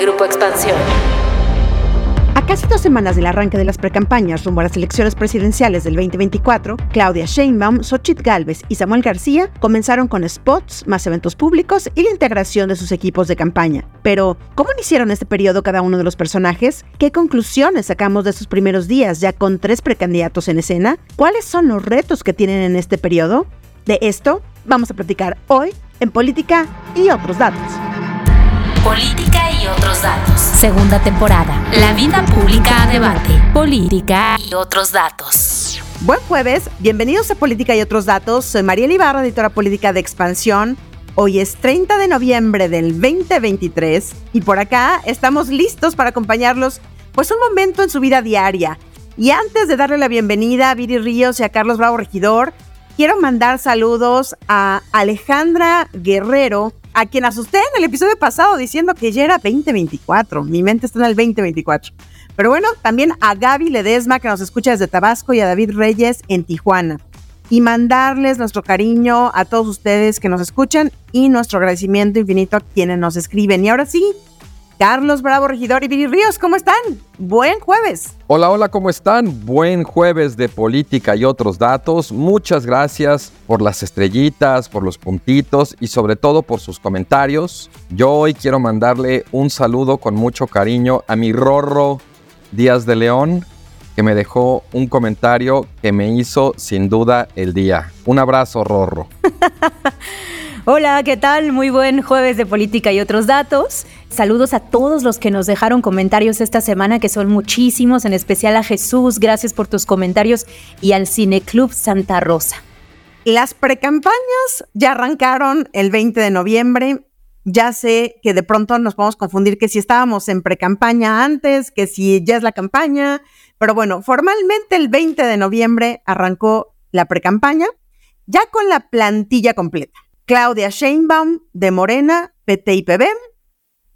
Grupo Expansión. A casi dos semanas del arranque de las precampañas rumbo a las elecciones presidenciales del 2024, Claudia Sheinbaum, Xochitl Galvez y Samuel García comenzaron con spots, más eventos públicos y la integración de sus equipos de campaña. Pero, ¿cómo iniciaron este periodo cada uno de los personajes? ¿Qué conclusiones sacamos de sus primeros días ya con tres precandidatos en escena? ¿Cuáles son los retos que tienen en este periodo? De esto vamos a platicar hoy en Política y otros datos. Política y otros datos. Segunda temporada. La vida pública a debate. Política y otros datos. Buen jueves, bienvenidos a Política y otros datos. Soy María Ibarra, editora política de Expansión. Hoy es 30 de noviembre del 2023 y por acá estamos listos para acompañarlos pues un momento en su vida diaria. Y antes de darle la bienvenida a Viri Ríos y a Carlos Bravo Regidor, quiero mandar saludos a Alejandra Guerrero, a quien asusté en el episodio pasado diciendo que ya era 2024. Mi mente está en el 2024. Pero bueno, también a Gaby Ledesma, que nos escucha desde Tabasco, y a David Reyes en Tijuana. Y mandarles nuestro cariño a todos ustedes que nos escuchan y nuestro agradecimiento infinito a quienes nos escriben. Y ahora sí, Carlos Bravo, regidor y Viri Ríos, ¿cómo están? Buen jueves. Hola, hola, ¿cómo están? Buen jueves de política y otros datos. Muchas gracias por las estrellitas, por los puntitos y sobre todo por sus comentarios. Yo hoy quiero mandarle un saludo con mucho cariño a mi Rorro Díaz de León, que me dejó un comentario que me hizo sin duda el día. Un abrazo, Rorro. Hola, ¿qué tal? Muy buen jueves de política y otros datos. Saludos a todos los que nos dejaron comentarios esta semana, que son muchísimos, en especial a Jesús, gracias por tus comentarios, y al Cineclub Santa Rosa. Las precampañas ya arrancaron el 20 de noviembre. Ya sé que de pronto nos podemos confundir que si estábamos en precampaña antes, que si ya es la campaña, pero bueno, formalmente el 20 de noviembre arrancó la precampaña, ya con la plantilla completa. Claudia Sheinbaum de Morena, PT y PB,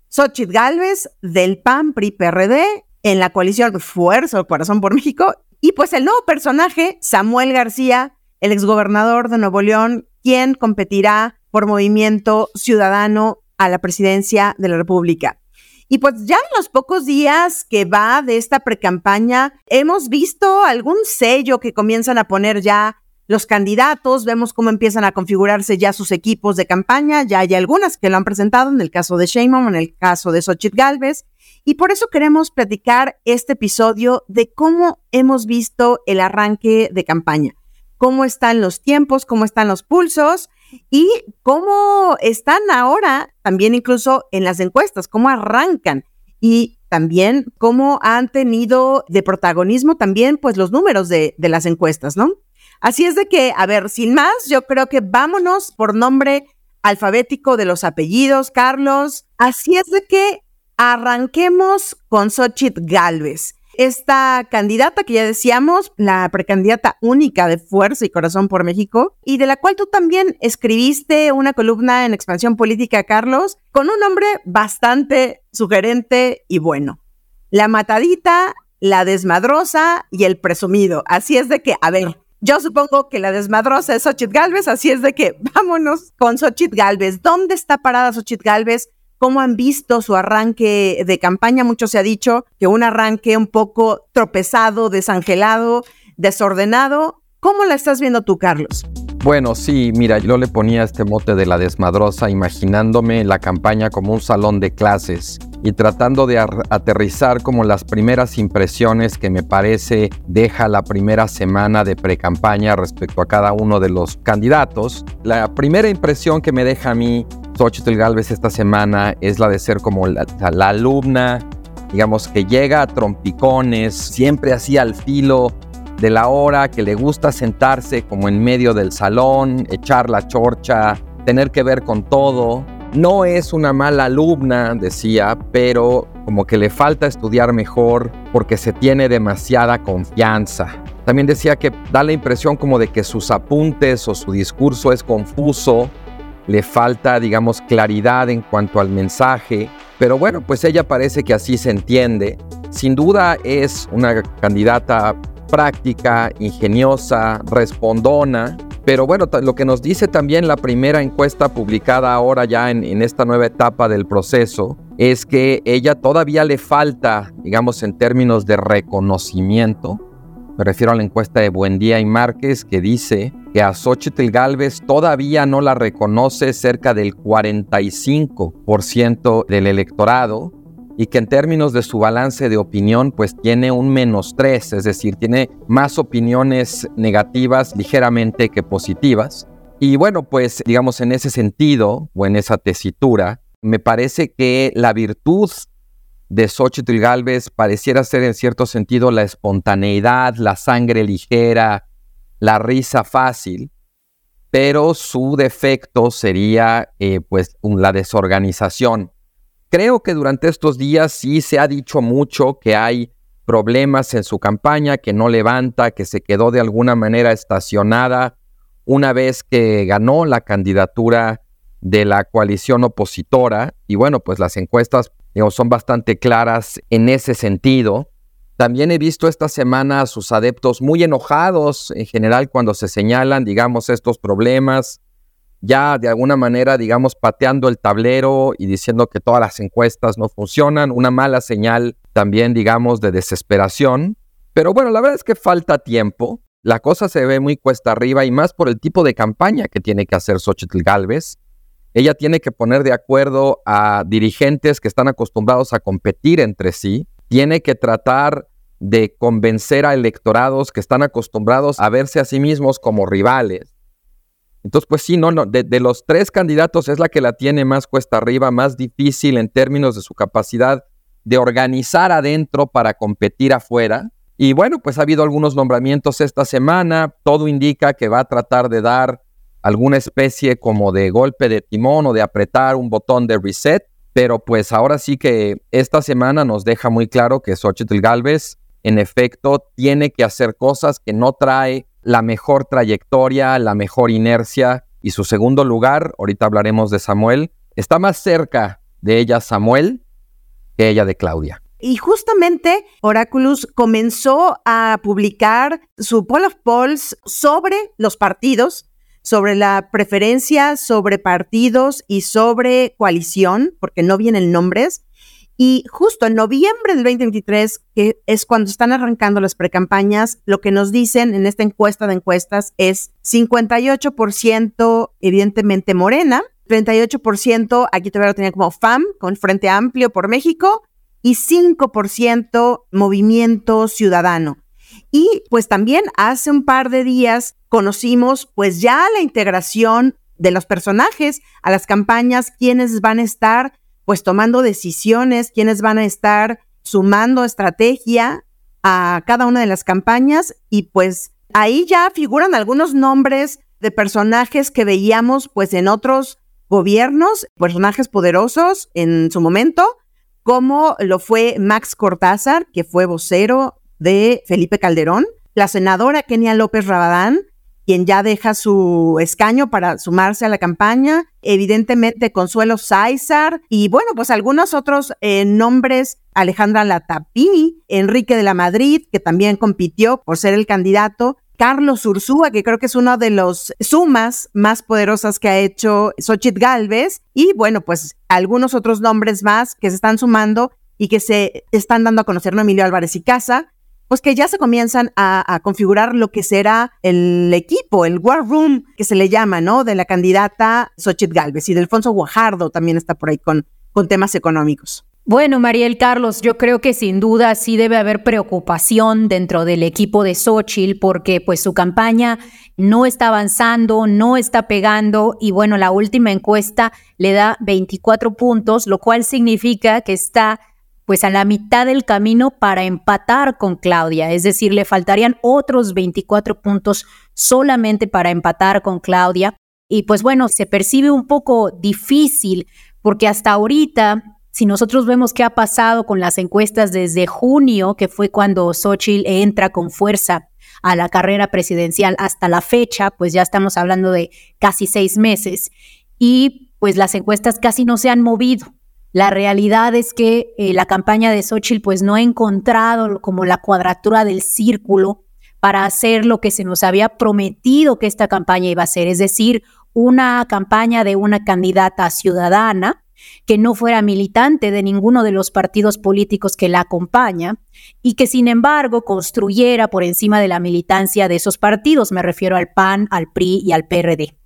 Xochitl Galvez del PAN, PRI, PRD, en la coalición Fuerza o Corazón por México, y pues el nuevo personaje, Samuel García, el exgobernador de Nuevo León, quien competirá por Movimiento Ciudadano a la presidencia de la República. Y pues ya en los pocos días que va de esta precampaña, hemos visto algún sello que comienzan a poner ya los candidatos, vemos cómo empiezan a configurarse ya sus equipos de campaña, ya hay algunas que lo han presentado, en el caso de Sheinbaum, en el caso de Xochitl Galvez, y por eso queremos platicar este episodio de cómo hemos visto el arranque de campaña, cómo están los tiempos, cómo están los pulsos y cómo están ahora también incluso en las encuestas, cómo arrancan y también cómo han tenido de protagonismo también pues los números de, de las encuestas, ¿no? Así es de que, a ver, sin más, yo creo que vámonos por nombre alfabético de los apellidos, Carlos. Así es de que arranquemos con Xochitl Galvez. Esta candidata que ya decíamos, la precandidata única de Fuerza y Corazón por México, y de la cual tú también escribiste una columna en Expansión Política, Carlos, con un nombre bastante sugerente y bueno. La matadita, la desmadrosa y el presumido. Así es de que, a ver, yo supongo que la desmadrosa es Xochitl Galvez, así es de que vámonos con Xochitl Galvez. ¿Dónde está parada Xochitl Galvez? ¿Cómo han visto su arranque de campaña? Mucho se ha dicho que un arranque un poco tropezado, desangelado, desordenado. ¿Cómo la estás viendo tú, Carlos? Bueno, sí, mira, yo le ponía este mote de la desmadrosa imaginándome la campaña como un salón de clases y tratando de aterrizar como las primeras impresiones que me parece deja la primera semana de pre-campaña respecto a cada uno de los candidatos. La primera impresión que me deja a mí Xochitl Galvez esta semana es la de ser como la, la alumna, digamos, que llega a trompicones, siempre así al filo de la hora, que le gusta sentarse como en medio del salón, echar la chorcha, tener que ver con todo. No es una mala alumna, decía, pero como que le falta estudiar mejor porque se tiene demasiada confianza. También decía que da la impresión como de que sus apuntes o su discurso es confuso, le falta, digamos, claridad en cuanto al mensaje, pero bueno, pues ella parece que así se entiende. Sin duda es una candidata práctica, ingeniosa, respondona, Pero bueno, lo que nos dice también la primera encuesta publicada ahora ya en, esta nueva etapa del proceso es que ella todavía le falta, digamos, en términos de reconocimiento. Me refiero a la encuesta de Buendía y Márquez que dice que a Xochitl Galvez todavía no la reconoce cerca del 45% del electorado y que en términos de su balance de opinión pues tiene un menos 3, es decir, tiene más opiniones negativas ligeramente que positivas. Y bueno, pues digamos en ese sentido o en esa tesitura, me parece que la virtud de Xochitl Galvez pareciera ser en cierto sentido la espontaneidad, la sangre ligera, la risa fácil, pero su defecto sería eh, pues la desorganización. Creo que durante estos días sí se ha dicho mucho que hay problemas en su campaña, que no levanta, que se quedó de alguna manera estacionada una vez que ganó la candidatura de la coalición opositora. Y bueno, pues las encuestas son bastante claras en ese sentido. También he visto esta semana a sus adeptos muy enojados en general cuando se señalan, digamos, estos problemas ya de alguna manera, digamos, pateando el tablero y diciendo que todas las encuestas no funcionan, una mala señal también, digamos, de desesperación. Pero bueno, la verdad es que falta tiempo. La cosa se ve muy cuesta arriba y más por el tipo de campaña que tiene que hacer Xochitl Galvez. Ella tiene que poner de acuerdo a dirigentes que están acostumbrados a competir entre sí. Tiene que tratar de convencer a electorados que están acostumbrados a verse a sí mismos como rivales entonces, pues sí, no, no, de, los tres candidatos es la que la tiene más cuesta arriba, más difícil en términos de su capacidad de organizar adentro para competir afuera. Y bueno, pues ha habido algunos nombramientos esta semana, todo indica que va a tratar de dar alguna especie como de golpe de timón o de apretar un botón de reset, pero pues ahora sí que esta semana nos deja muy claro que Xochitl Galvez en efecto tiene que hacer cosas que no trae la mejor trayectoria, la mejor inercia y su segundo lugar, ahorita hablaremos de Samuel, está más cerca de ella Samuel que ella de Claudia. Y justamente Oraculus comenzó a publicar su poll of polls sobre los partidos, sobre la preferencia sobre partidos y sobre coalición, porque no vienen nombres. Y justo en noviembre del 2023, que es cuando están arrancando las precampañas, lo que nos dicen en esta encuesta de encuestas es 58% evidentemente Morena, 38% aquí todavía lo tenía como FAM, con Frente Amplio por México, y 5% Movimiento Ciudadano. Y pues también hace un par de días conocimos pues ya la integración de los personajes a las campañas, quienes van a estar pues tomando decisiones, quiénes van a estar sumando estrategia a cada una de las campañas. Y pues ahí ya figuran algunos nombres de personajes que veíamos pues en otros gobiernos, personajes poderosos en su momento, como lo fue Max Cortázar, que fue vocero de Felipe Calderón, la senadora Kenia López Rabadán, quien ya deja su escaño para sumarse a la campaña, evidentemente Consuelo Sáizar y bueno, pues algunos otros eh, nombres, Alejandra Latapini, Enrique de la Madrid, que también compitió por ser el candidato, Carlos Ursúa, que creo que es uno de los sumas más poderosas que ha hecho Xochitl Galvez, y bueno, pues algunos otros nombres más que se están sumando y que se están dando a conocer, ¿no? Emilio Álvarez y Casa, pues que ya se comienzan a, configurar lo que será el equipo, el war room que se le llama, ¿no? De la candidata Xochitl Galvez y de Alfonso Guajardo también está por ahí con, temas económicos. Bueno, Mariel Carlos, yo creo que sin duda sí debe haber preocupación dentro del equipo de Xochitl porque pues su campaña no está avanzando, no está pegando y bueno, la última encuesta le da 24 puntos, lo cual significa que está pues a la mitad del camino para empatar con Claudia, es decir, le faltarían otros 24 puntos solamente para empatar con Claudia. Y pues bueno, se percibe un poco difícil porque hasta ahorita, si nosotros vemos qué ha pasado con las encuestas desde junio, que fue cuando Xochitl entra con fuerza a la carrera presidencial hasta la fecha, pues ya estamos hablando de casi seis meses. Y pues las encuestas casi no se han movido. La realidad es que eh, la campaña de Xochitl pues no ha encontrado como la cuadratura del círculo para hacer lo que se nos había prometido que esta campaña iba a ser, es decir, una campaña de una candidata ciudadana que no fuera militante de ninguno de los partidos políticos que la acompaña y que sin embargo construyera por encima de la militancia de esos partidos, me refiero al PAN, al PRI y al PRD.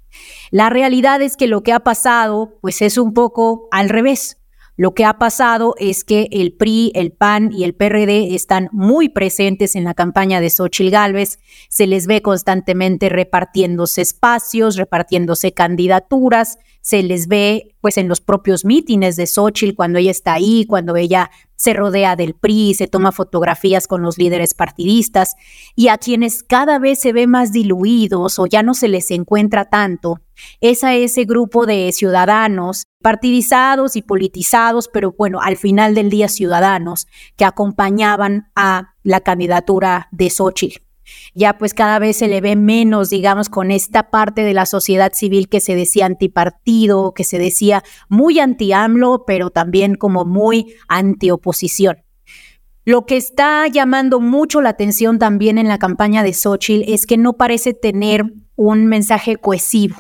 La realidad es que lo que ha pasado pues es un poco al revés. Lo que ha pasado es que el PRI, el PAN y el PRD están muy presentes en la campaña de Xochitl Gálvez. Se les ve constantemente repartiéndose espacios, repartiéndose candidaturas, se les ve pues en los propios mítines de Xochitl cuando ella está ahí, cuando ella se rodea del PRI, se toma fotografías con los líderes partidistas y a quienes cada vez se ve más diluidos o ya no se les encuentra tanto, es a ese grupo de ciudadanos partidizados y politizados, pero bueno, al final del día ciudadanos que acompañaban a la candidatura de Xochitl ya pues cada vez se le ve menos, digamos, con esta parte de la sociedad civil que se decía antipartido, que se decía muy anti-AMLO, pero también como muy anti-oposición. Lo que está llamando mucho la atención también en la campaña de Xochitl es que no parece tener un mensaje cohesivo,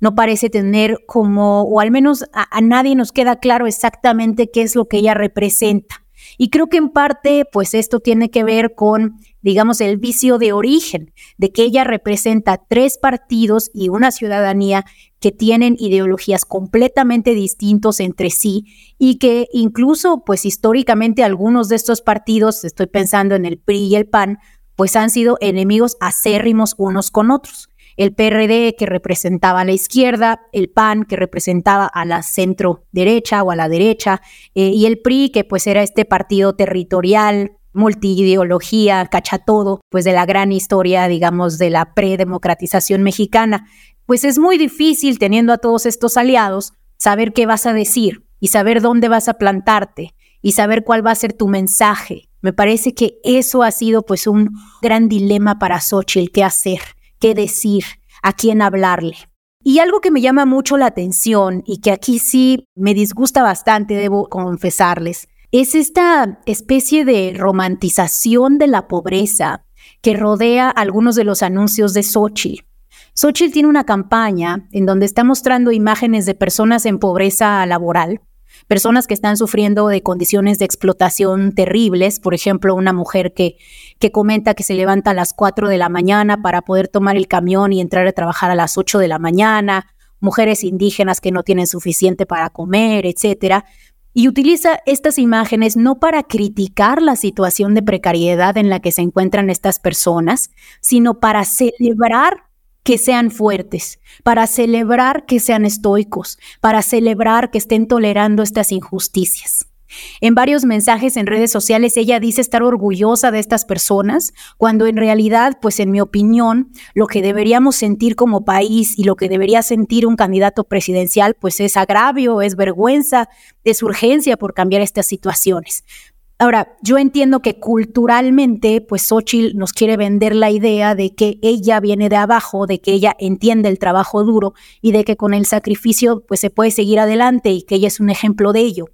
no parece tener como, o al menos a nadie nos queda claro exactamente qué es lo que ella representa. Y creo que en parte, pues esto tiene que ver con, digamos, el vicio de origen, de que ella representa tres partidos y una ciudadanía que tienen ideologías completamente distintos entre sí y que incluso, pues históricamente algunos de estos partidos, estoy pensando en el PRI y el PAN, pues han sido enemigos acérrimos unos con otros. El PRD que representaba a la izquierda, el PAN que representaba a la centro derecha o a la derecha, eh, y el PRI que pues era este partido territorial, multiideología, cacha todo, pues de la gran historia, digamos, de la predemocratización mexicana. Pues es muy difícil teniendo a todos estos aliados saber qué vas a decir y saber dónde vas a plantarte y saber cuál va a ser tu mensaje. Me parece que eso ha sido pues un gran dilema para Xochitl, qué hacer qué decir, a quién hablarle. Y algo que me llama mucho la atención y que aquí sí me disgusta bastante, debo confesarles, es esta especie de romantización de la pobreza que rodea algunos de los anuncios de Xochitl. Xochitl tiene una campaña en donde está mostrando imágenes de personas en pobreza laboral personas que están sufriendo de condiciones de explotación terribles, por ejemplo, una mujer que, que comenta que se levanta a las 4 de la mañana para poder tomar el camión y entrar a trabajar a las 8 de la mañana, mujeres indígenas que no tienen suficiente para comer, etcétera. Y utiliza estas imágenes no para criticar la situación de precariedad en la que se encuentran estas personas, sino para celebrar que sean fuertes, para celebrar que sean estoicos, para celebrar que estén tolerando estas injusticias. En varios mensajes en redes sociales ella dice estar orgullosa de estas personas, cuando en realidad, pues en mi opinión, lo que deberíamos sentir como país y lo que debería sentir un candidato presidencial, pues es agravio, es vergüenza, es urgencia por cambiar estas situaciones. Ahora, yo entiendo que culturalmente, pues Xochitl nos quiere vender la idea de que ella viene de abajo, de que ella entiende el trabajo duro y de que con el sacrificio pues se puede seguir adelante y que ella es un ejemplo de ello.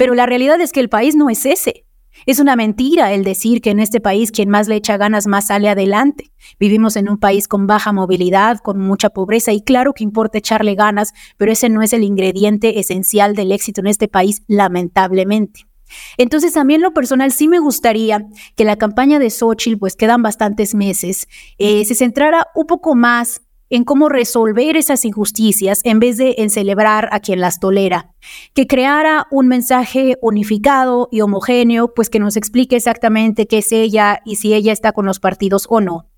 Pero la realidad es que el país no es ese. Es una mentira el decir que en este país quien más le echa ganas más sale adelante. Vivimos en un país con baja movilidad, con mucha pobreza y claro que importa echarle ganas, pero ese no es el ingrediente esencial del éxito en este país, lamentablemente. Entonces, a mí en lo personal sí me gustaría que la campaña de Xochitl, pues quedan bastantes meses, eh, se centrara un poco más en cómo resolver esas injusticias en vez de en celebrar a quien las tolera, que creara un mensaje unificado y homogéneo, pues que nos explique exactamente qué es ella y si ella está con los partidos o no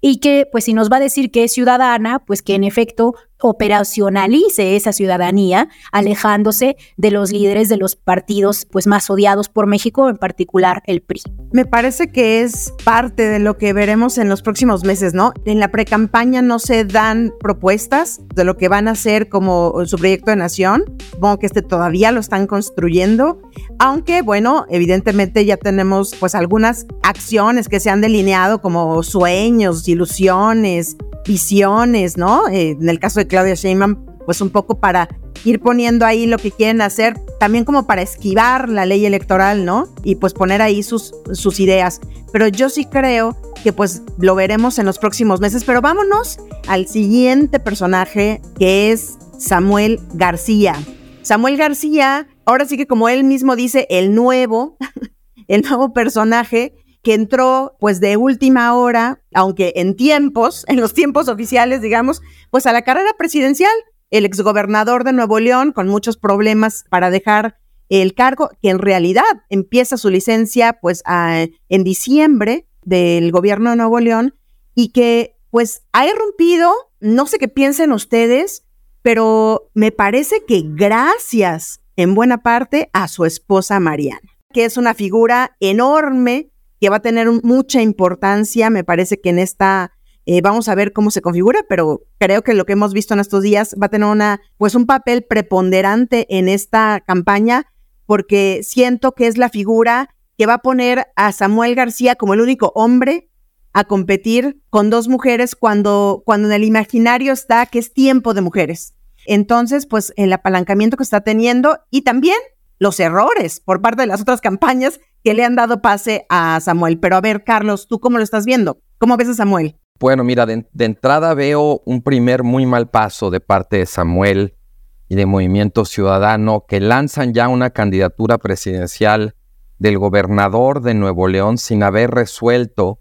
y que pues si nos va a decir que es ciudadana, pues que en efecto operacionalice esa ciudadanía, alejándose de los líderes de los partidos pues más odiados por México, en particular el PRI. Me parece que es parte de lo que veremos en los próximos meses, ¿no? En la precampaña no se dan propuestas de lo que van a hacer como su proyecto de nación. Supongo que este todavía lo están construyendo, aunque bueno, evidentemente ya tenemos pues algunas acciones que se han delineado como sueños, ilusiones, visiones, ¿no? Eh, en el caso de Claudia Sheinbaum, pues un poco para ir poniendo ahí lo que quieren hacer, también como para esquivar la ley electoral, ¿no? Y pues poner ahí sus, sus ideas. Pero yo sí creo que pues lo veremos en los próximos meses. Pero vámonos al siguiente personaje que es Samuel García. Samuel García, ahora sí que como él mismo dice, el nuevo, el nuevo personaje que entró pues de última hora, aunque en tiempos, en los tiempos oficiales, digamos, pues a la carrera presidencial. El exgobernador de Nuevo León con muchos problemas para dejar el cargo, que en realidad empieza su licencia pues en diciembre del gobierno de Nuevo León y que pues ha irrumpido, no sé qué piensen ustedes, pero me parece que gracias en buena parte a su esposa Mariana, que es una figura enorme que va a tener mucha importancia, me parece que en esta eh, vamos a ver cómo se configura, pero creo que lo que hemos visto en estos días va a tener una, pues un papel preponderante en esta campaña, porque siento que es la figura que va a poner a Samuel García como el único hombre a competir con dos mujeres cuando, cuando en el imaginario está que es tiempo de mujeres. Entonces, pues el apalancamiento que está teniendo y también los errores por parte de las otras campañas que le han dado pase a Samuel. Pero a ver, Carlos, ¿tú cómo lo estás viendo? ¿Cómo ves a Samuel? Bueno, mira, de, entrada veo un primer muy mal paso de parte de Samuel y de Movimiento Ciudadano que lanzan ya una candidatura presidencial del gobernador de Nuevo León sin haber resuelto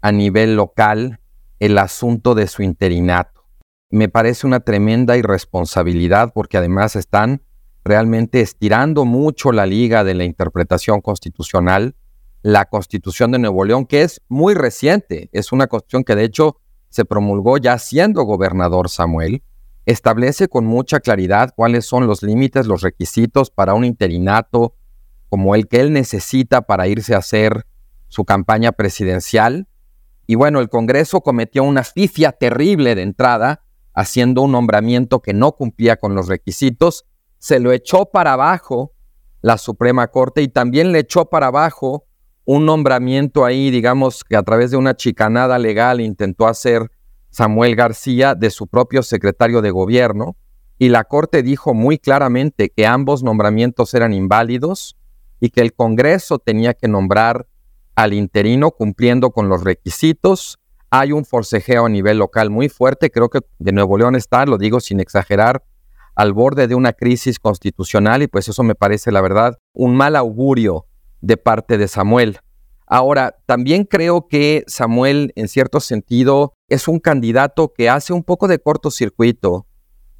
a nivel local el asunto de su interinato. Me parece una tremenda irresponsabilidad porque además están realmente estirando mucho la liga de la interpretación constitucional, la constitución de Nuevo León, que es muy reciente, es una constitución que de hecho se promulgó ya siendo gobernador Samuel, establece con mucha claridad cuáles son los límites, los requisitos para un interinato como el que él necesita para irse a hacer su campaña presidencial. Y bueno, el Congreso cometió una fifia terrible de entrada, haciendo un nombramiento que no cumplía con los requisitos. Se lo echó para abajo la Suprema Corte y también le echó para abajo un nombramiento ahí, digamos, que a través de una chicanada legal intentó hacer Samuel García de su propio secretario de gobierno, y la Corte dijo muy claramente que ambos nombramientos eran inválidos y que el Congreso tenía que nombrar al interino cumpliendo con los requisitos. Hay un forcejeo a nivel local muy fuerte, creo que de Nuevo León está, lo digo sin exagerar, al borde de una crisis constitucional y pues eso me parece la verdad un mal augurio de parte de Samuel. Ahora, también creo que Samuel en cierto sentido es un candidato que hace un poco de cortocircuito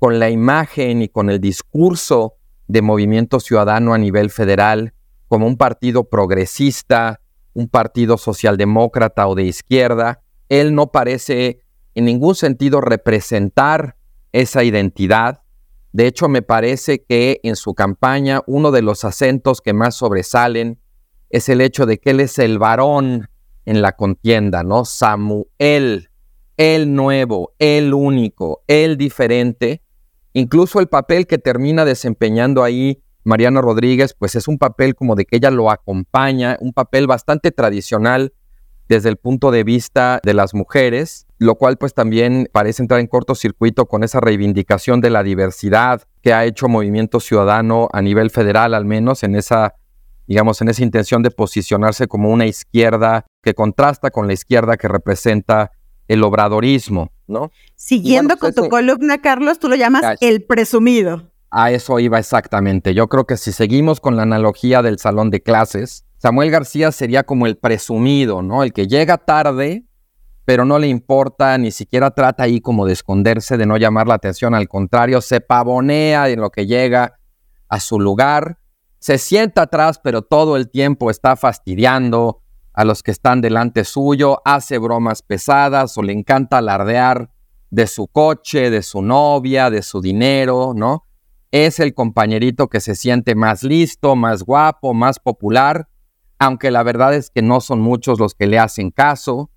con la imagen y con el discurso de movimiento ciudadano a nivel federal como un partido progresista, un partido socialdemócrata o de izquierda. Él no parece en ningún sentido representar esa identidad. De hecho, me parece que en su campaña uno de los acentos que más sobresalen es el hecho de que él es el varón en la contienda, ¿no? Samuel, el nuevo, el único, el diferente. Incluso el papel que termina desempeñando ahí Mariana Rodríguez, pues es un papel como de que ella lo acompaña, un papel bastante tradicional desde el punto de vista de las mujeres, lo cual pues también parece entrar en cortocircuito con esa reivindicación de la diversidad que ha hecho Movimiento Ciudadano a nivel federal, al menos en esa, digamos, en esa intención de posicionarse como una izquierda que contrasta con la izquierda que representa el obradorismo, ¿no? Siguiendo con tu columna, Carlos, tú lo llamas el presumido. A eso iba exactamente. Yo creo que si seguimos con la analogía del salón de clases, Samuel García sería como el presumido, ¿no? El que llega tarde, pero no le importa, ni siquiera trata ahí como de esconderse, de no llamar la atención, al contrario, se pavonea en lo que llega a su lugar, se sienta atrás, pero todo el tiempo está fastidiando a los que están delante suyo, hace bromas pesadas o le encanta alardear de su coche, de su novia, de su dinero, ¿no? Es el compañerito que se siente más listo, más guapo, más popular, aunque la verdad es que no son muchos los que le hacen caso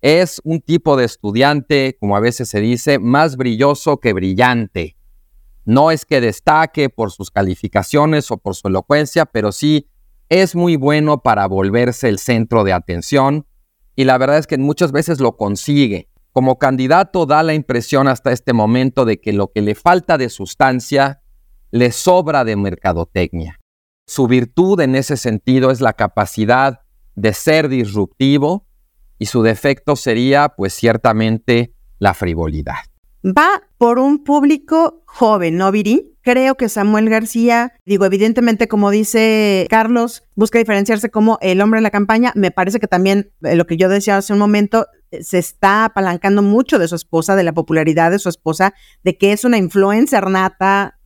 es un tipo de estudiante, como a veces se dice, más brilloso que brillante. No es que destaque por sus calificaciones o por su elocuencia, pero sí es muy bueno para volverse el centro de atención y la verdad es que muchas veces lo consigue. Como candidato da la impresión hasta este momento de que lo que le falta de sustancia le sobra de mercadotecnia. Su virtud en ese sentido es la capacidad de ser disruptivo, y su defecto sería pues ciertamente la frivolidad. Va por un público joven, ¿no, Viri? Creo que Samuel García, digo, evidentemente, como dice Carlos, busca diferenciarse como el hombre en la campaña. Me parece que también, eh, lo que yo decía hace un momento, se está apalancando mucho de su esposa, de la popularidad de su esposa, de que es una influencer nata,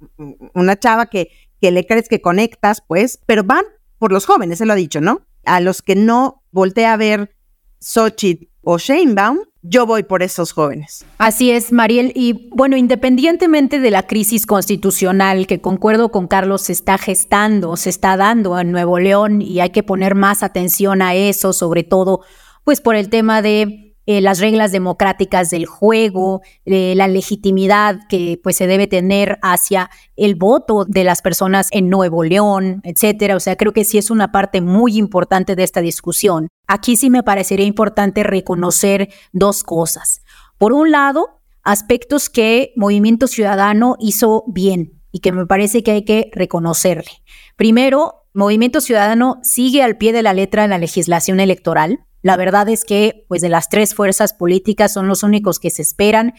una chava que, que le crees que conectas, pues, pero van por los jóvenes, se lo ha dicho, ¿no? A los que no voltea a ver Xochitl o Sheinbaum, yo voy por esos jóvenes. Así es, Mariel. Y bueno, independientemente de la crisis constitucional que concuerdo con Carlos se está gestando, se está dando en Nuevo León y hay que poner más atención a eso, sobre todo pues por el tema de eh, las reglas democráticas del juego, eh, la legitimidad que pues se debe tener hacia el voto de las personas en Nuevo León, etcétera. O sea, creo que sí es una parte muy importante de esta discusión. Aquí sí me parecería importante reconocer dos cosas. Por un lado, aspectos que Movimiento Ciudadano hizo bien y que me parece que hay que reconocerle. Primero, Movimiento Ciudadano sigue al pie de la letra en la legislación electoral. La verdad es que, pues, de las tres fuerzas políticas son los únicos que se esperan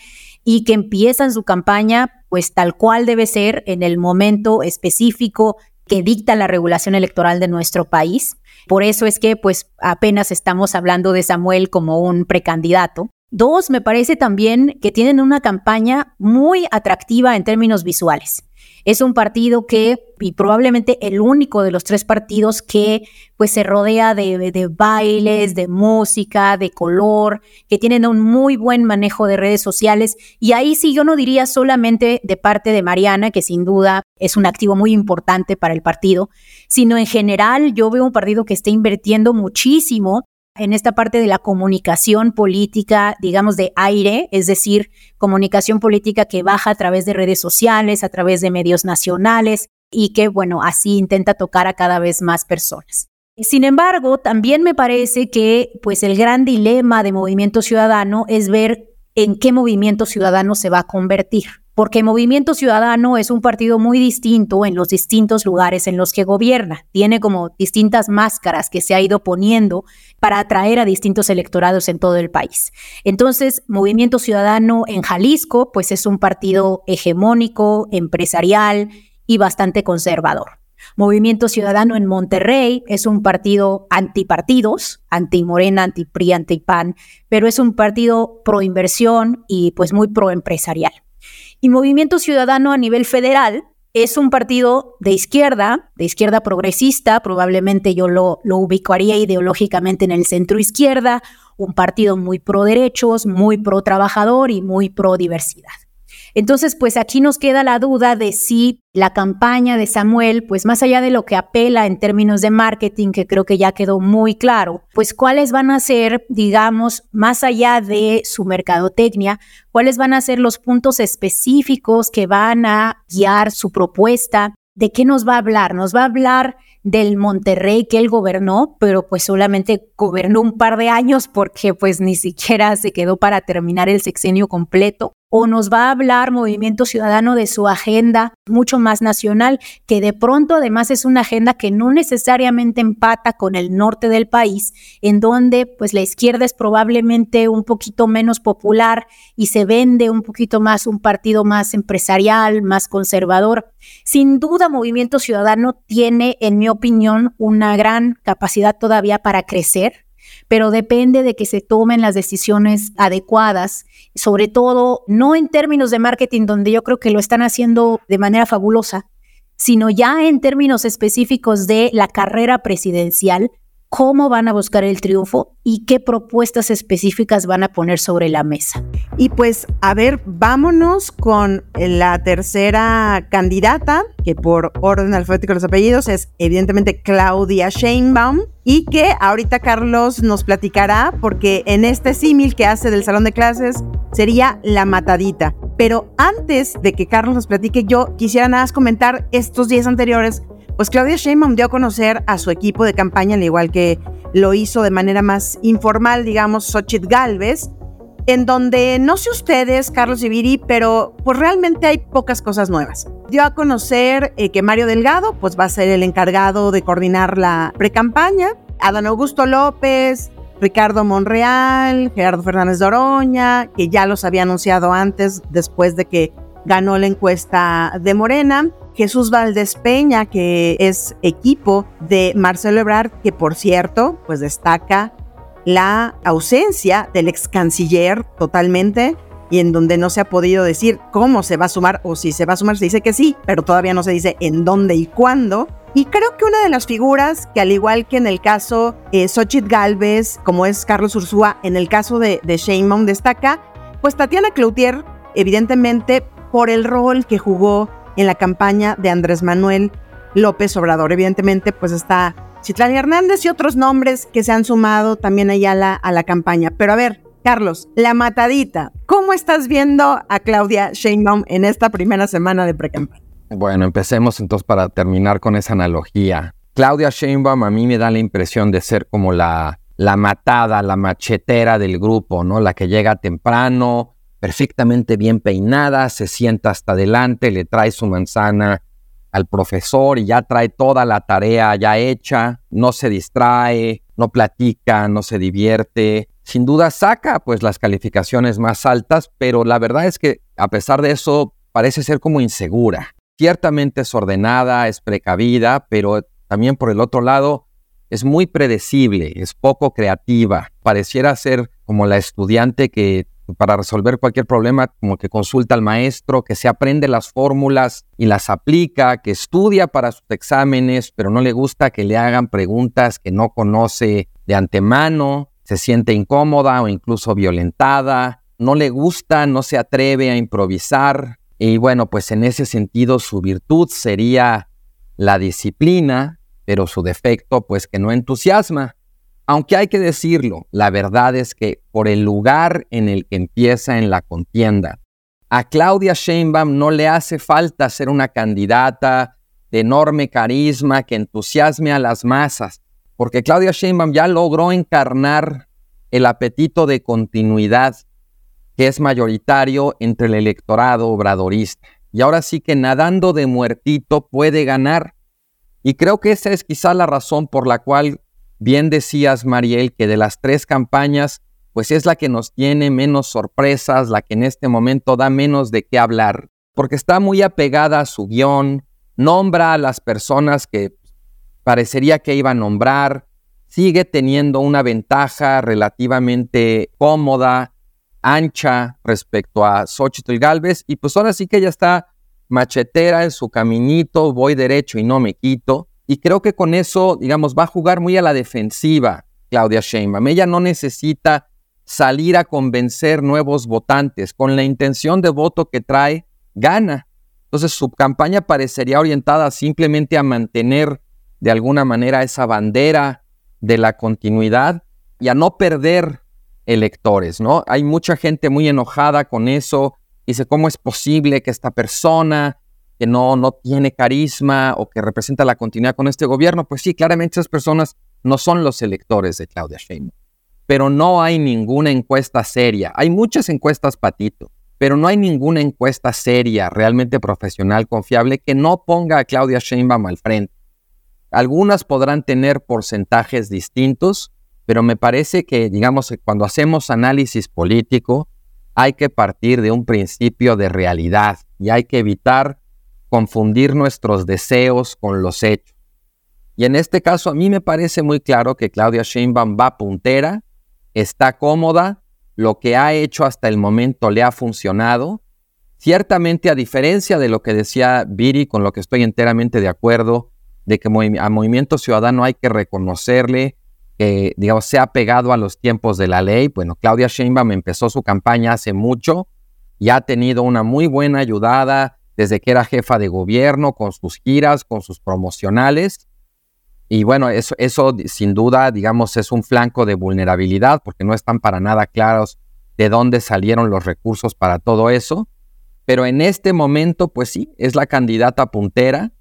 y que empiezan su campaña, pues, tal cual debe ser en el momento específico que dicta la regulación electoral de nuestro país. Por eso es que, pues, apenas estamos hablando de Samuel como un precandidato. Dos, me parece también que tienen una campaña muy atractiva en términos visuales. Es un partido que, y probablemente el único de los tres partidos que pues se rodea de, de, bailes, de música, de color, que tienen un muy buen manejo de redes sociales. Y ahí sí yo no diría solamente de parte de Mariana, que sin duda es un activo muy importante para el partido, sino en general yo veo un partido que está invirtiendo muchísimo en esta parte de la comunicación política, digamos, de aire, es decir, comunicación política que baja a través de redes sociales, a través de medios nacionales y que, bueno, así intenta tocar a cada vez más personas. Sin embargo, también me parece que, pues, el gran dilema de Movimiento Ciudadano es ver en qué movimiento ciudadano se va a convertir porque Movimiento Ciudadano es un partido muy distinto en los distintos lugares en los que gobierna. Tiene como distintas máscaras que se ha ido poniendo para atraer a distintos electorados en todo el país. Entonces, Movimiento Ciudadano en Jalisco, pues es un partido hegemónico, empresarial y bastante conservador. Movimiento Ciudadano en Monterrey es un partido antipartidos, anti-Morena, anti-PRI, anti-PAN, pero es un partido pro inversión y pues muy pro empresarial. Y Movimiento Ciudadano a nivel federal es un partido de izquierda, de izquierda progresista, probablemente yo lo, lo ubicaría ideológicamente en el centro izquierda, un partido muy pro derechos, muy pro trabajador y muy pro diversidad. Entonces, pues aquí nos queda la duda de si la campaña de Samuel, pues más allá de lo que apela en términos de marketing, que creo que ya quedó muy claro, pues cuáles van a ser, digamos, más allá de su mercadotecnia, cuáles van a ser los puntos específicos que van a guiar su propuesta, de qué nos va a hablar. Nos va a hablar del Monterrey que él gobernó, pero pues solamente gobernó un par de años porque pues ni siquiera se quedó para terminar el sexenio completo o nos va a hablar Movimiento Ciudadano de su agenda mucho más nacional, que de pronto además es una agenda que no necesariamente empata con el norte del país, en donde pues la izquierda es probablemente un poquito menos popular y se vende un poquito más un partido más empresarial, más conservador. Sin duda Movimiento Ciudadano tiene, en mi opinión, una gran capacidad todavía para crecer pero depende de que se tomen las decisiones adecuadas, sobre todo no en términos de marketing, donde yo creo que lo están haciendo de manera fabulosa, sino ya en términos específicos de la carrera presidencial, cómo van a buscar el triunfo y qué propuestas específicas van a poner sobre la mesa. Y pues, a ver, vámonos con la tercera candidata, que por orden alfabético de los apellidos es evidentemente Claudia Sheinbaum, y que ahorita Carlos nos platicará, porque en este símil que hace del salón de clases sería la matadita. Pero antes de que Carlos nos platique, yo quisiera nada más comentar estos días anteriores pues Claudia Sheinbaum dio a conocer a su equipo de campaña, al igual que lo hizo de manera más informal, digamos, Xochitl Galvez, en donde no sé ustedes, Carlos y Viri, pero pues realmente hay pocas cosas nuevas. Dio a conocer eh, que Mario Delgado pues va a ser el encargado de coordinar la precampaña. Adán Augusto López Ricardo Monreal, Gerardo Fernández Doroña, que ya los había anunciado antes, después de que ganó la encuesta de Morena. Jesús Valdés Peña, que es equipo de Marcelo Ebrard, que por cierto, pues destaca la ausencia del ex canciller totalmente y en donde no se ha podido decir cómo se va a sumar o si se va a sumar, se dice que sí, pero todavía no se dice en dónde y cuándo. Y creo que una de las figuras que al igual que en el caso eh, Galvez, como es Carlos Ursúa, en el caso de, de Sheinbaum destaca, pues Tatiana Cloutier, evidentemente por el rol que jugó en la campaña de Andrés Manuel López Obrador. Evidentemente, pues está Citlali Hernández y otros nombres que se han sumado también allá a la, campaña. Pero a ver, Carlos, la matadita. ¿Cómo estás viendo a Claudia Sheinbaum en esta primera semana de precampaña? Bueno, empecemos entonces para terminar con esa analogía. Claudia Sheinbaum a mí me da la impresión de ser como la, la matada, la machetera del grupo, ¿no? La que llega temprano, perfectamente bien peinada, se sienta hasta adelante, le trae su manzana al profesor y ya trae toda la tarea ya hecha, no se distrae, no platica, no se divierte. Sin duda saca pues las calificaciones más altas, pero la verdad es que a pesar de eso parece ser como insegura. Ciertamente es ordenada, es precavida, pero también por el otro lado es muy predecible, es poco creativa. Pareciera ser como la estudiante que para resolver cualquier problema, como que consulta al maestro, que se aprende las fórmulas y las aplica, que estudia para sus exámenes, pero no le gusta que le hagan preguntas que no conoce de antemano, se siente incómoda o incluso violentada, no le gusta, no se atreve a improvisar. Y bueno, pues en ese sentido su virtud sería la disciplina, pero su defecto pues que no entusiasma. Aunque hay que decirlo, la verdad es que por el lugar en el que empieza en la contienda, a Claudia Sheinbaum no le hace falta ser una candidata de enorme carisma que entusiasme a las masas, porque Claudia Sheinbaum ya logró encarnar el apetito de continuidad que es mayoritario entre el electorado obradorista. Y ahora sí que nadando de muertito puede ganar. Y creo que esa es quizá la razón por la cual Bien decías, Mariel, que de las tres campañas, pues es la que nos tiene menos sorpresas, la que en este momento da menos de qué hablar, porque está muy apegada a su guion, nombra a las personas que parecería que iba a nombrar, sigue teniendo una ventaja relativamente cómoda, ancha respecto a Xochitl Galvez, y pues ahora sí que ella está machetera en su caminito, voy derecho y no me quito. Y creo que con eso, digamos, va a jugar muy a la defensiva Claudia Sheinbaum. Ella no necesita salir a convencer nuevos votantes. Con la intención de voto que trae, gana. Entonces su campaña parecería orientada simplemente a mantener de alguna manera esa bandera de la continuidad y a no perder electores, ¿no? Hay mucha gente muy enojada con eso. Dice, ¿cómo es posible que esta persona que no, no tiene carisma o que representa la continuidad con este gobierno, pues sí, claramente esas personas no son los electores de Claudia Sheinbaum. Pero no hay ninguna encuesta seria. Hay muchas encuestas patito, pero no hay ninguna encuesta seria, realmente profesional, confiable, que no ponga a Claudia Sheinbaum al frente. Algunas podrán tener porcentajes distintos, pero me parece que, digamos, cuando hacemos análisis político, hay que partir de un principio de realidad y hay que evitar confundir nuestros deseos con los hechos. Y en este caso a mí me parece muy claro que Claudia Sheinbaum va puntera, está cómoda, lo que ha hecho hasta el momento le ha funcionado. Ciertamente, a diferencia de lo que decía Viri, con lo que estoy enteramente de acuerdo, de que a Movimiento Ciudadano hay que reconocerle que, digamos, se ha pegado a los tiempos de la ley. Bueno, Claudia Sheinbaum empezó su campaña hace mucho y ha tenido una muy buena ayudada desde que era jefa de gobierno, con sus giras, con sus promocionales. Y bueno, eso, sin duda, digamos, es un flanco de vulnerabilidad porque no están para nada claros de dónde salieron los recursos para todo eso. Pero en este momento, pues sí, es la candidata puntera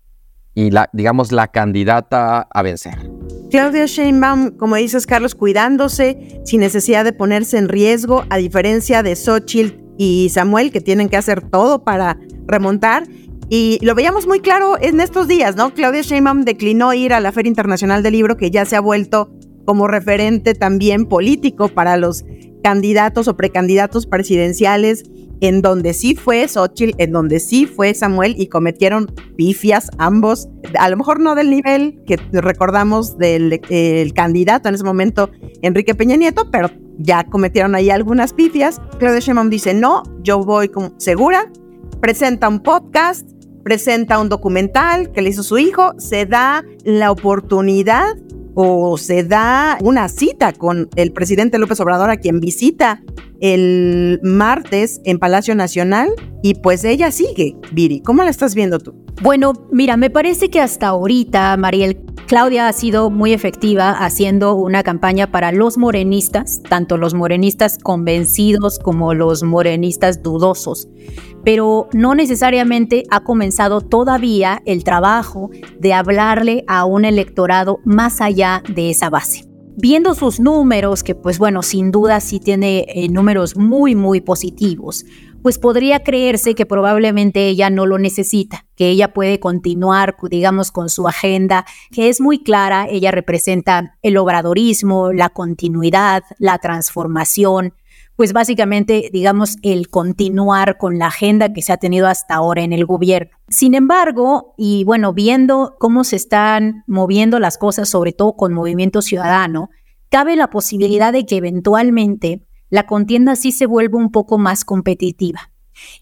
y la, digamos, la candidata a vencer. Claudia Sheinbaum, como dices, Carlos, cuidándose sin necesidad de ponerse en riesgo, a diferencia de Xochitl y Samuel, que tienen que hacer todo para remontar. Y lo veíamos muy claro en estos días, ¿no? Claudia Sheinbaum declinó ir a la Feria Internacional del Libro, que ya se ha vuelto como referente también político para los candidatos o precandidatos presidenciales, en donde sí fue Xochitl, en donde sí fue Samuel y cometieron pifias ambos, a lo mejor no del nivel que recordamos del candidato en ese momento, Enrique Peña Nieto, pero ya cometieron ahí algunas pifias. Claudia Sheinbaum dice, no, yo voy segura, presenta un podcast, presenta un documental que le hizo su hijo, se da la oportunidad o se da una cita con el presidente López Obrador a quien visita el martes en Palacio Nacional y pues ella sigue, Viri. ¿Cómo la estás viendo tú? Bueno, mira, me parece que hasta ahorita, Mariel, Claudia ha sido muy efectiva haciendo una campaña para los morenistas, tanto los morenistas convencidos como los morenistas dudosos pero no necesariamente ha comenzado todavía el trabajo de hablarle a un electorado más allá de esa base. Viendo sus números, que pues bueno, sin duda sí tiene eh, números muy, muy positivos, pues podría creerse que probablemente ella no lo necesita, que ella puede continuar, digamos, con su agenda, que es muy clara, ella representa el obradorismo, la continuidad, la transformación, pues básicamente, digamos, el continuar con la agenda que se ha tenido hasta ahora en el gobierno. Sin embargo, y bueno, viendo cómo se están moviendo las cosas, sobre todo con Movimiento Ciudadano, cabe la posibilidad de que eventualmente la contienda sí se vuelva un poco más competitiva.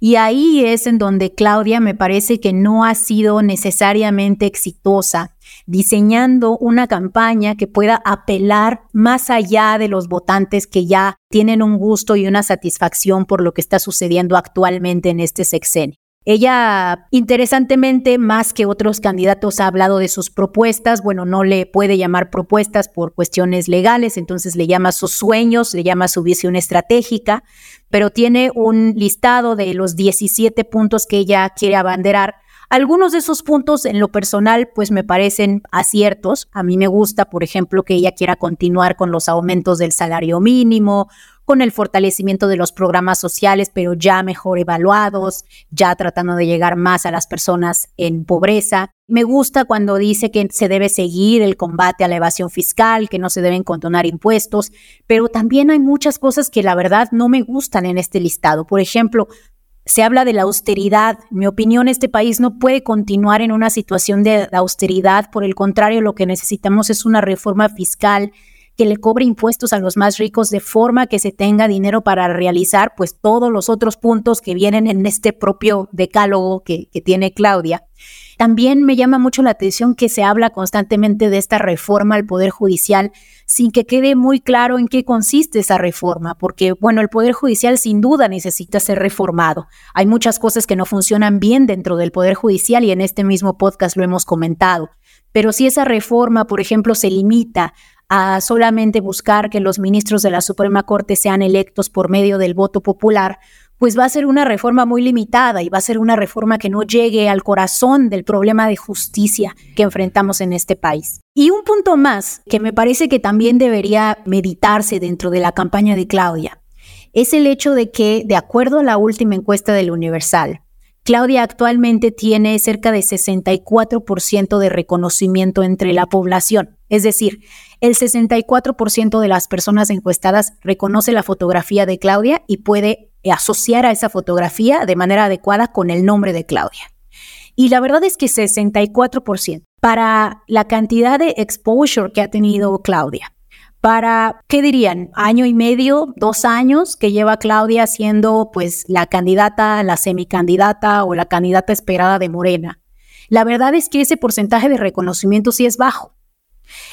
Y ahí es en donde Claudia me parece que no ha sido necesariamente exitosa diseñando una campaña que pueda apelar más allá de los votantes que ya tienen un gusto y una satisfacción por lo que está sucediendo actualmente en este sexenio. Ella, interesantemente, más que otros candidatos, ha hablado de sus propuestas. Bueno, no le puede llamar propuestas por cuestiones legales, entonces le llama sus sueños, le llama su visión estratégica, pero tiene un listado de los 17 puntos que ella quiere abanderar algunos de esos puntos en lo personal pues me parecen aciertos. A mí me gusta, por ejemplo, que ella quiera continuar con los aumentos del salario mínimo, con el fortalecimiento de los programas sociales, pero ya mejor evaluados, ya tratando de llegar más a las personas en pobreza. Me gusta cuando dice que se debe seguir el combate a la evasión fiscal, que no se deben condonar impuestos, pero también hay muchas cosas que la verdad no me gustan en este listado. Por ejemplo, se habla de la austeridad. Mi opinión, este país no puede continuar en una situación de austeridad. Por el contrario, lo que necesitamos es una reforma fiscal que le cobre impuestos a los más ricos de forma que se tenga dinero para realizar pues todos los otros puntos que vienen en este propio decálogo que, que tiene Claudia. También me llama mucho la atención que se habla constantemente de esta reforma al Poder Judicial sin que quede muy claro en qué consiste esa reforma, porque bueno, el Poder Judicial sin duda necesita ser reformado. Hay muchas cosas que no funcionan bien dentro del Poder Judicial y en este mismo podcast lo hemos comentado. Pero si esa reforma, por ejemplo, se limita a solamente buscar que los ministros de la Suprema Corte sean electos por medio del voto popular, pues va a ser una reforma muy limitada y va a ser una reforma que no llegue al corazón del problema de justicia que enfrentamos en este país. Y un punto más que me parece que también debería meditarse dentro de la campaña de Claudia es el hecho de que, de acuerdo a la última encuesta del Universal, Claudia actualmente tiene cerca de 64% de reconocimiento entre la población. Es decir, el 64% de las personas encuestadas reconoce la fotografía de Claudia y puede asociar a esa fotografía de manera adecuada con el nombre de Claudia. Y la verdad es que 64% para la cantidad de exposure que ha tenido Claudia. Para, ¿qué dirían? Año y medio, dos años que lleva Claudia siendo pues la candidata, la semicandidata o la candidata esperada de Morena. La verdad es que ese porcentaje de reconocimiento sí es bajo.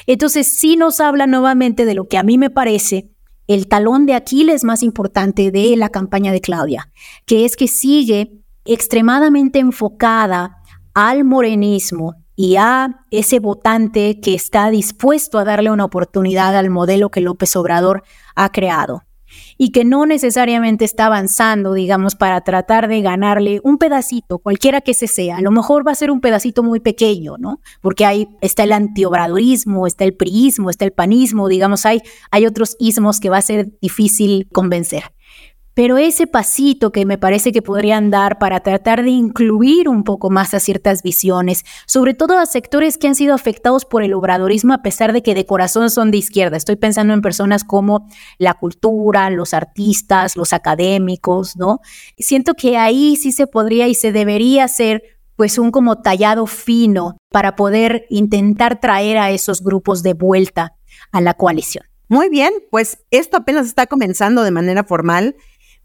Entonces sí nos habla nuevamente de lo que a mí me parece el talón de Aquiles más importante de la campaña de Claudia, que es que sigue extremadamente enfocada al morenismo y a ese votante que está dispuesto a darle una oportunidad al modelo que López Obrador ha creado y que no necesariamente está avanzando, digamos, para tratar de ganarle un pedacito, cualquiera que ese sea. A lo mejor va a ser un pedacito muy pequeño, ¿no? Porque ahí está el antiobradorismo, está el priismo, está el panismo, digamos, hay, hay otros ismos que va a ser difícil convencer. Pero ese pasito que me parece que podrían dar para tratar de incluir un poco más a ciertas visiones, sobre todo a sectores que han sido afectados por el obradorismo a pesar de que de corazón son de izquierda. Estoy pensando en personas como la cultura, los artistas, los académicos, ¿no? Siento que ahí sí se podría y se debería hacer pues un como tallado fino para poder intentar traer a esos grupos de vuelta a la coalición. Muy bien, pues esto apenas está comenzando de manera formal.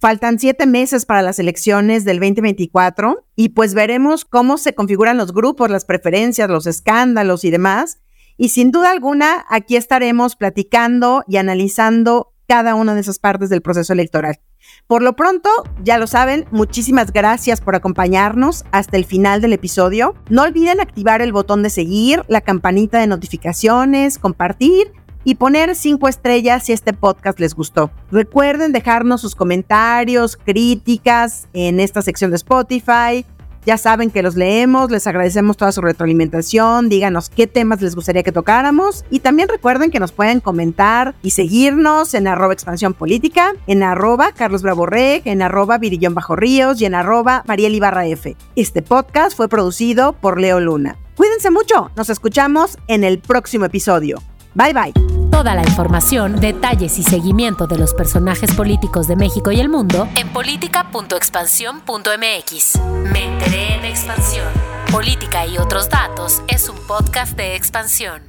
Faltan siete meses para las elecciones del 2024 y pues veremos cómo se configuran los grupos, las preferencias, los escándalos y demás. Y sin duda alguna, aquí estaremos platicando y analizando cada una de esas partes del proceso electoral. Por lo pronto, ya lo saben, muchísimas gracias por acompañarnos hasta el final del episodio. No olviden activar el botón de seguir, la campanita de notificaciones, compartir y poner cinco estrellas si este podcast les gustó. Recuerden dejarnos sus comentarios, críticas en esta sección de Spotify ya saben que los leemos, les agradecemos toda su retroalimentación, díganos qué temas les gustaría que tocáramos y también recuerden que nos pueden comentar y seguirnos en arroba expansión política, en arroba Carlos Bravo en arroba Virillón Bajo Ríos y en arroba Mariel Ibarra F. Este podcast fue producido por Leo Luna. Cuídense mucho, nos escuchamos en el próximo episodio. Bye bye. Toda la información, detalles y seguimiento de los personajes políticos de México y el mundo en política.expansión.mx. Me enteré en expansión. Política y otros datos es un podcast de expansión.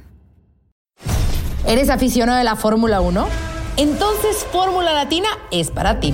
¿Eres aficionado de la Fórmula 1? Entonces Fórmula Latina es para ti.